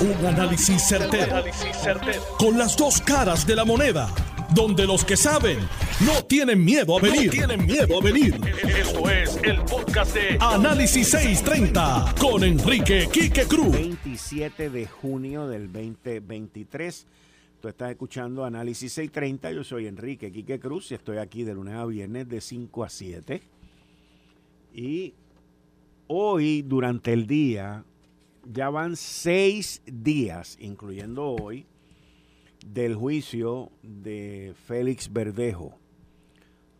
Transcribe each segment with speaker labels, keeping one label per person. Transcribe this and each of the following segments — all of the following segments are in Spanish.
Speaker 1: Un análisis certero, Con las dos caras de la moneda. Donde los que saben no tienen miedo a venir. tienen miedo a venir. Esto es el podcast de Análisis 630 con Enrique Quique Cruz.
Speaker 2: 27 de junio del 2023. Tú estás escuchando Análisis 630. Yo soy Enrique Quique Cruz y estoy aquí de lunes a viernes de 5 a 7. Y hoy, durante el día, ya van seis días, incluyendo hoy, del juicio de Félix Verdejo,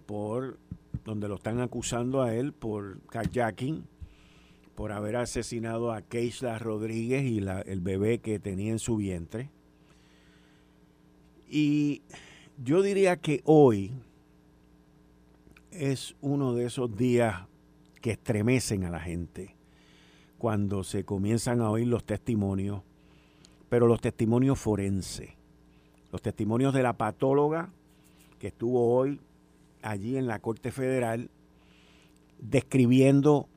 Speaker 2: por donde lo están acusando a él por kayaking, por haber asesinado a Keisla Rodríguez y el bebé que tenía en su vientre. Y yo diría que hoy es uno de esos días que estremecen a la gente cuando se comienzan a oír los testimonios, pero los testimonios forenses, los testimonios de la patóloga que estuvo hoy allí en la Corte Federal describiendo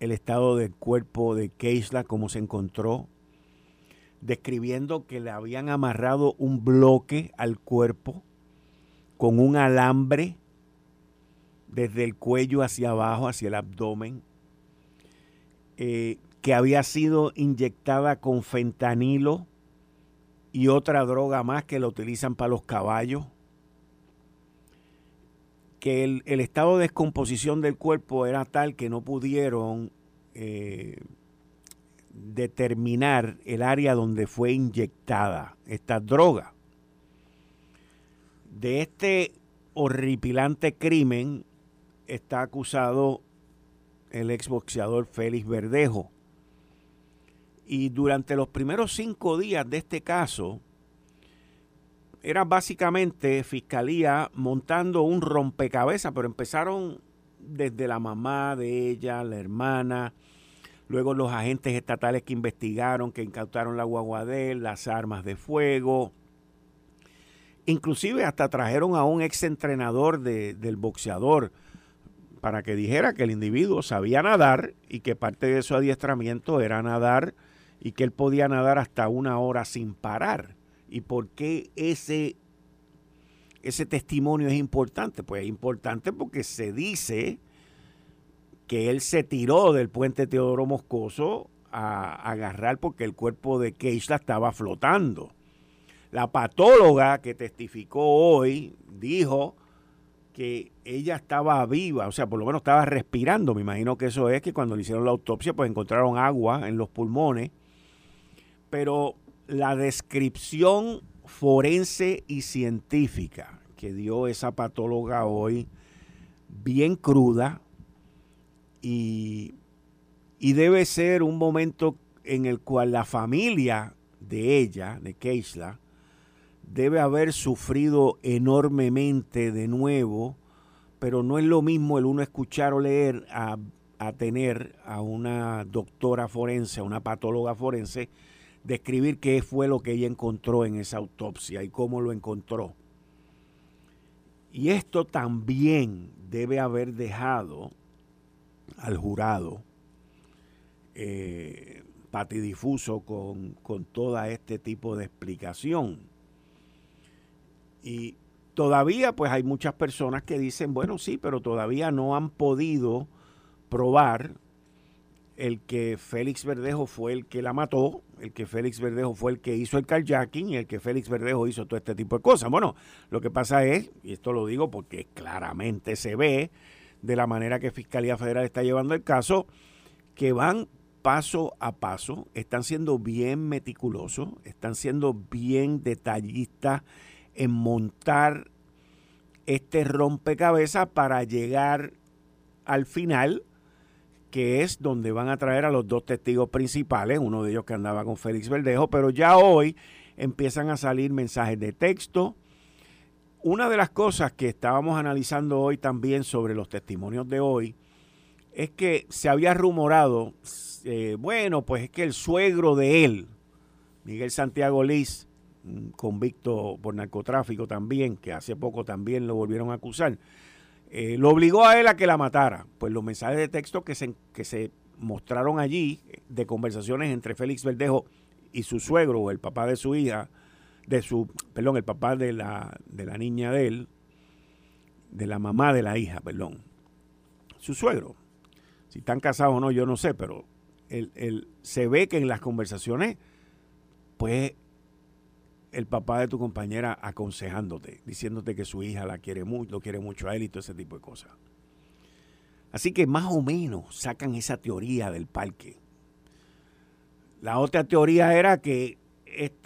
Speaker 2: el estado del cuerpo de Keisla, cómo se encontró, describiendo que le habían amarrado un bloque al cuerpo con un alambre desde el cuello hacia abajo, hacia el abdomen, eh, que había sido inyectada con fentanilo y otra droga más que la utilizan para los caballos, que el, estado de descomposición del cuerpo era tal que no pudieron eh, determinar el área donde fue inyectada esta droga. De este horripilante crimen está acusado el exboxeador Félix Verdejo. Y durante los primeros cinco días de este caso, era básicamente fiscalía montando un rompecabezas, pero empezaron desde la mamá de ella, la hermana, luego los agentes estatales que investigaron, que incautaron la guagua las armas de fuego. Inclusive hasta trajeron a un exentrenador de, del boxeador, para que dijera que el individuo sabía nadar y que parte de su adiestramiento era nadar y que él podía nadar hasta una hora sin parar. ¿Y por qué ese, ese testimonio es importante? Pues es importante porque se dice que él se tiró del puente Teodoro Moscoso a, agarrar porque el cuerpo de Keisla estaba flotando. La patóloga que testificó hoy dijo que ella estaba viva, o sea, por lo menos estaba respirando. Me imagino que eso es que cuando le hicieron la autopsia, pues encontraron agua en los pulmones. Pero la descripción forense y científica que dio esa patóloga hoy, bien cruda, y, y debe ser un momento en el cual la familia de ella, de Keisla, debe haber sufrido enormemente de nuevo, pero no es lo mismo el uno escuchar o leer a, tener a una doctora forense, a una patóloga forense, describir qué fue lo que ella encontró en esa autopsia y cómo lo encontró. Y esto también debe haber dejado al jurado eh, patidifuso con, con todo este tipo de explicación. Y todavía pues hay muchas personas que dicen, bueno, sí, pero todavía no han podido probar el que Félix Verdejo fue el que la mató, el que Félix Verdejo fue el que hizo el carjacking y el que Félix Verdejo hizo todo este tipo de cosas. Bueno, lo que pasa es, y esto lo digo porque claramente se ve de la manera que Fiscalía Federal está llevando el caso, que van paso a paso, están siendo bien meticulosos, están siendo bien detallistas en montar este rompecabezas para llegar al final, que es donde van a traer a los dos testigos principales, uno de ellos que andaba con Félix Verdejo, pero ya hoy empiezan a salir mensajes de texto. Una de las cosas que estábamos analizando hoy también sobre los testimonios de hoy es que se había rumorado, eh, bueno, pues es que el suegro de él, Miguel Santiago Liz, convicto por narcotráfico también, que hace poco también lo volvieron a acusar, eh, lo obligó a él a que la matara. Pues los mensajes de texto que se, que se mostraron allí de conversaciones entre Félix Verdejo y su suegro o el papá de su hija, de su, perdón, el papá de la, de la niña de él, de la mamá de la hija, perdón, su suegro. Si están casados o no, yo no sé, pero él, se ve que en las conversaciones, pues el papá de tu compañera aconsejándote, diciéndote que su hija la quiere mucho, lo quiere mucho a él y todo ese tipo de cosas. Así que más o menos sacan esa teoría del parque. La otra teoría era que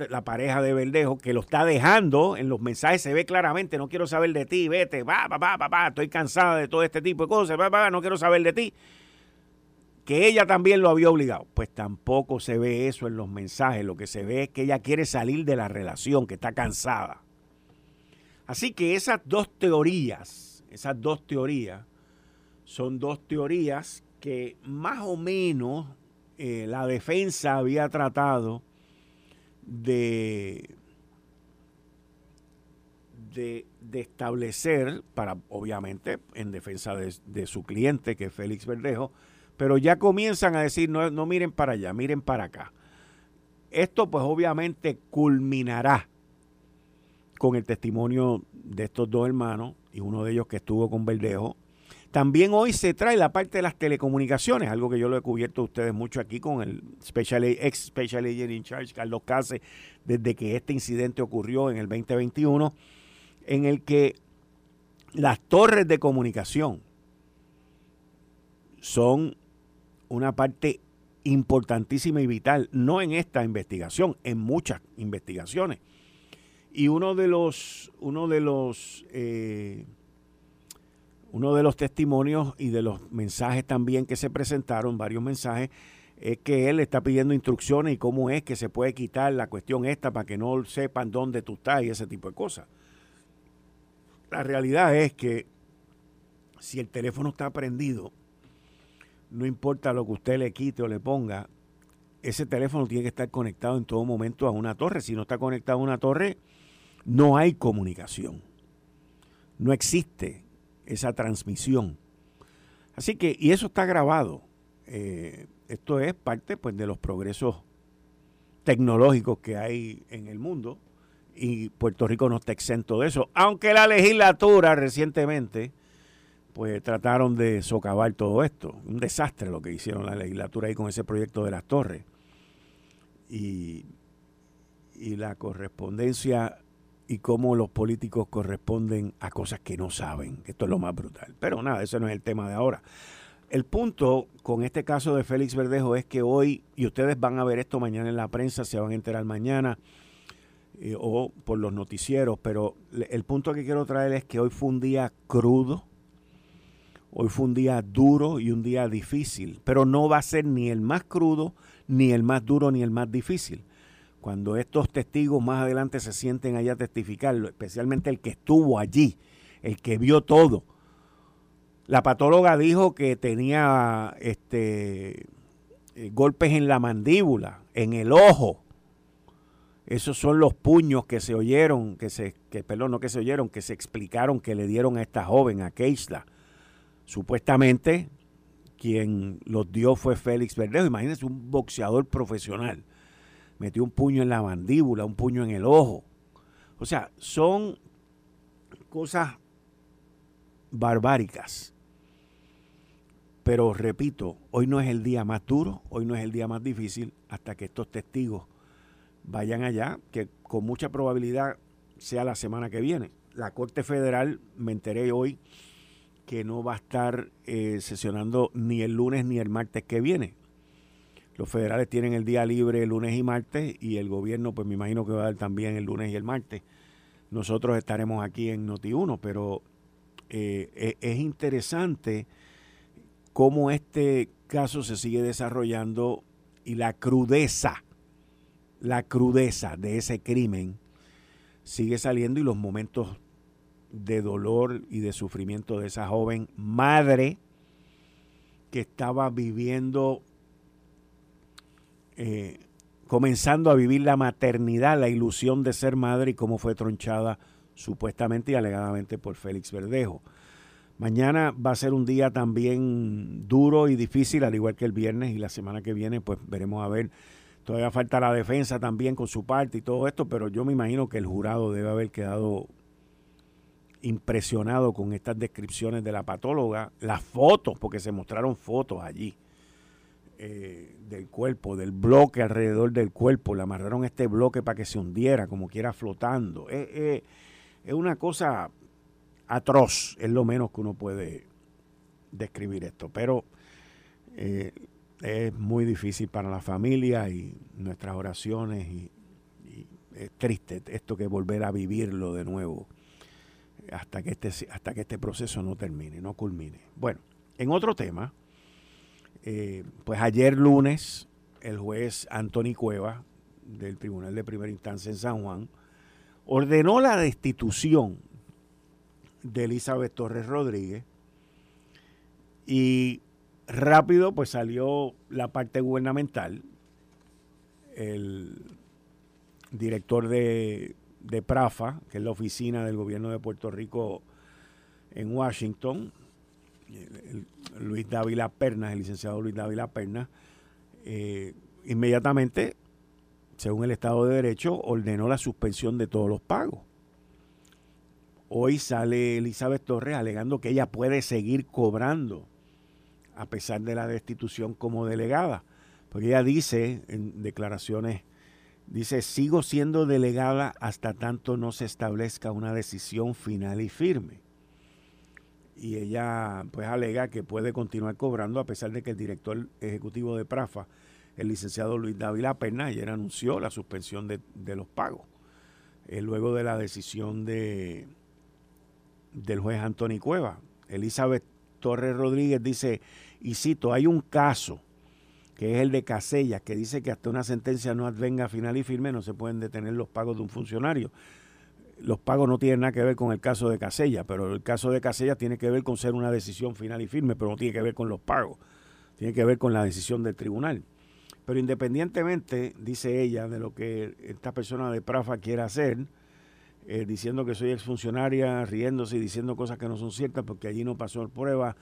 Speaker 2: la pareja de Verdejo, que lo está dejando en los mensajes, se ve claramente, no quiero saber de ti, vete, va, va, va, va, estoy cansada de todo este tipo de cosas, va, va, no quiero saber de ti. Que ella también lo había obligado. Pues tampoco se ve eso en los mensajes, lo que se ve es que ella quiere salir de la relación, que está cansada. Así que esas dos teorías, esas dos teorías, son dos teorías que más o menos eh, la defensa había tratado de, de, establecer, para obviamente en defensa de, su cliente, que es Félix Verdejo, pero ya comienzan a decir, no, no miren para allá, miren para acá. Esto pues obviamente culminará con el testimonio de estos dos hermanos y uno de ellos que estuvo con Verdejo también hoy se trae la parte de las telecomunicaciones, algo que yo lo he cubierto a ustedes mucho aquí con el special, ex Special Agent in Charge, Carlos Case, desde que este incidente ocurrió en el 2021, en el que las torres de comunicación son una parte importantísima y vital, no en esta investigación, en muchas investigaciones. Y uno de los, uno de los eh, uno de los testimonios y de los mensajes también que se presentaron, varios mensajes, es que él está pidiendo instrucciones y cómo es que se puede quitar la cuestión esta para que no sepan dónde tú estás y ese tipo de cosas. La realidad es que si el teléfono está prendido, no importa lo que usted le quite o le ponga, ese teléfono tiene que estar conectado en todo momento a una torre. Si no está conectado a una torre, no hay comunicación. No existe esa transmisión. Así que, y eso está grabado. Eh, esto es parte pues, de los progresos tecnológicos que hay en el mundo y Puerto Rico no está exento de eso. Aunque la legislatura recientemente pues trataron de socavar todo esto. Un desastre lo que hicieron la legislatura ahí con ese proyecto de las torres. Y, la correspondencia y cómo los políticos corresponden a cosas que no saben. Esto es lo más brutal. Pero nada, ese no es el tema de ahora. El punto con este caso de Félix Verdejo es que hoy, y ustedes van a ver esto mañana en la prensa, se van a enterar mañana eh, o por los noticieros, pero el punto que quiero traer es que hoy fue un día crudo, hoy fue un día duro y un día difícil, pero no va a ser ni el más crudo, ni el más duro, ni el más difícil cuando estos testigos más adelante se sienten allá a testificar, especialmente el que estuvo allí, el que vio todo. La patóloga dijo que tenía este, eh, golpes en la mandíbula, en el ojo. Esos son los puños que se oyeron, que se, que, perdón, no que se oyeron, que se explicaron que le dieron a esta joven, a Keisla. Supuestamente quien los dio fue Félix Verdejo. Imagínense un boxeador profesional metió un puño en la mandíbula, un puño en el ojo. O sea, son cosas barbáricas. Pero repito, hoy no es el día más duro, hoy no es el día más difícil hasta que estos testigos vayan allá, que con mucha probabilidad sea la semana que viene. La Corte Federal, me enteré hoy, que no va a estar eh, sesionando ni el lunes ni el martes que viene. Los federales tienen el día libre el lunes y martes y el gobierno, pues me imagino que va a dar también el lunes y el martes. Nosotros estaremos aquí en Noti1, pero eh, e, es interesante cómo este caso se sigue desarrollando y la crudeza, la crudeza de ese crimen sigue saliendo y los momentos de dolor y de sufrimiento de esa joven madre que estaba viviendo eh, comenzando a vivir la maternidad, la ilusión de ser madre y cómo fue tronchada supuestamente y alegadamente por Félix Verdejo. Mañana va a ser un día también duro y difícil, al igual que el viernes y la semana que viene, pues veremos a ver Todavía falta la defensa también con su parte y todo esto, pero yo me imagino que el jurado debe haber quedado impresionado con estas descripciones de la patóloga, las fotos, porque se mostraron fotos allí eh, del cuerpo, del bloque alrededor del cuerpo, le amarraron este bloque para que se hundiera como quiera flotando. es una cosa atroz, es lo menos que uno puede describir esto, pero eh, es muy difícil para la familia y nuestras oraciones y, es triste esto que volver a vivirlo de nuevo hasta que este hasta que este proceso no termine, no culmine. Bueno, en otro tema, eh, pues ayer lunes el juez Anthony Cueva del Tribunal de Primera Instancia en San Juan ordenó la destitución de Elizabeth Torres Rodríguez y rápido pues salió la parte gubernamental, el director de, de PRAFA, que es la oficina del gobierno de Puerto Rico en Washington, Luis Dávila Pernas, el licenciado Luis Dávila Pernas, eh, inmediatamente, según el Estado de Derecho, ordenó la suspensión de todos los pagos. Hoy sale Elizabeth Torres alegando que ella puede seguir cobrando a pesar de la destitución como delegada. Porque ella dice en declaraciones, dice, sigo siendo delegada hasta tanto no se establezca una decisión final y firme. Y ella pues alega que puede continuar cobrando a pesar de que el director ejecutivo de Prafa, el licenciado Luis Dávila Perna, ayer anunció la suspensión de, los pagos. Eh, luego de la decisión de, del juez Anthony Cueva. Elizabeth Torres Rodríguez dice, y cito, hay un caso que es el de Casellas, que dice que hasta una sentencia no advenga final y firme no se pueden detener los pagos de un funcionario. Los pagos no tienen nada que ver con el caso de Casellas, pero el caso de Casellas tiene que ver con ser una decisión final y firme, pero no tiene que ver con los pagos, tiene que ver con la decisión del tribunal. Pero independientemente, dice ella, de lo que esta persona de Prafa quiera hacer, eh, diciendo que soy exfuncionaria, riéndose y diciendo cosas que no son ciertas porque allí no pasó prueba,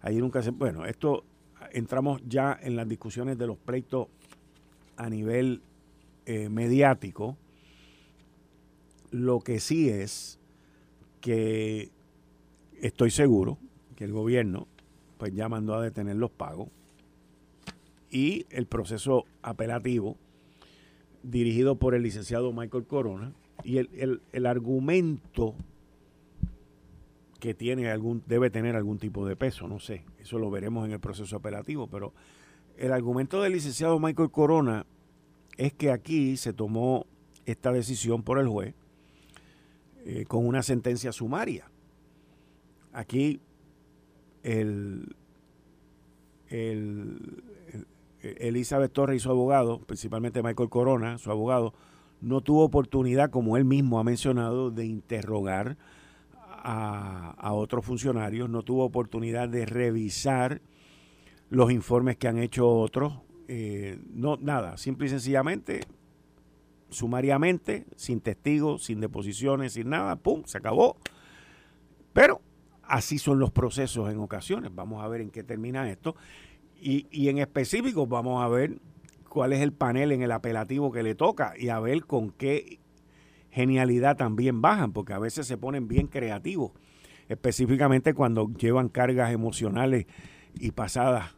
Speaker 2: allí nunca se... Bueno, esto entramos ya en las discusiones de los pleitos a nivel eh, mediático. Lo que sí es que estoy seguro que el gobierno pues ya mandó a detener los pagos y el proceso apelativo dirigido por el licenciado Michael Corona y el, el, argumento que tiene algún, debe tener algún tipo de peso, no sé, eso lo veremos en el proceso apelativo, pero el argumento del licenciado Michael Corona es que aquí se tomó esta decisión por el juez eh, con una sentencia sumaria. Aquí el, el, Elizabeth Torres y su abogado, principalmente Michael Corona, su abogado, no tuvo oportunidad, como él mismo ha mencionado, de interrogar a, otros funcionarios, no tuvo oportunidad de revisar los informes que han hecho otros. Eh, no, nada, simple y sencillamente, sumariamente, sin testigos, sin deposiciones, sin nada, ¡pum! Se acabó. Pero así son los procesos en ocasiones. Vamos a ver en qué termina esto. Y, y en específico vamos a ver cuál es el panel en el apelativo que le toca y a ver con qué genialidad también bajan, porque a veces se ponen bien creativos, específicamente cuando llevan cargas emocionales y pasadas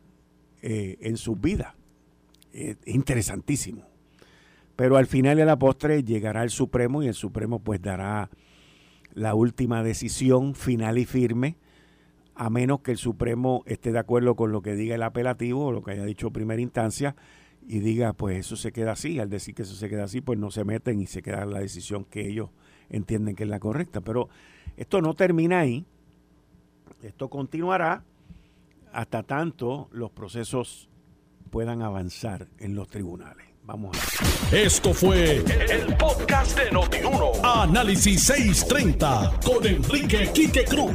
Speaker 2: eh, en sus vidas. Es interesantísimo. Pero al final de la postre llegará el Supremo y el Supremo pues dará la última decisión final y firme, a menos que el Supremo esté de acuerdo con lo que diga el apelativo o lo que haya dicho primera instancia y diga, pues eso se queda así. Al decir que eso se queda así, pues no se meten y se queda la decisión que ellos entienden que es la correcta. Pero esto no termina ahí. Esto continuará hasta tanto los procesos puedan avanzar en los tribunales. Vamos
Speaker 1: a ver. Esto fue el, podcast de Notiuno. Análisis 630 con Enrique Quique Cruz.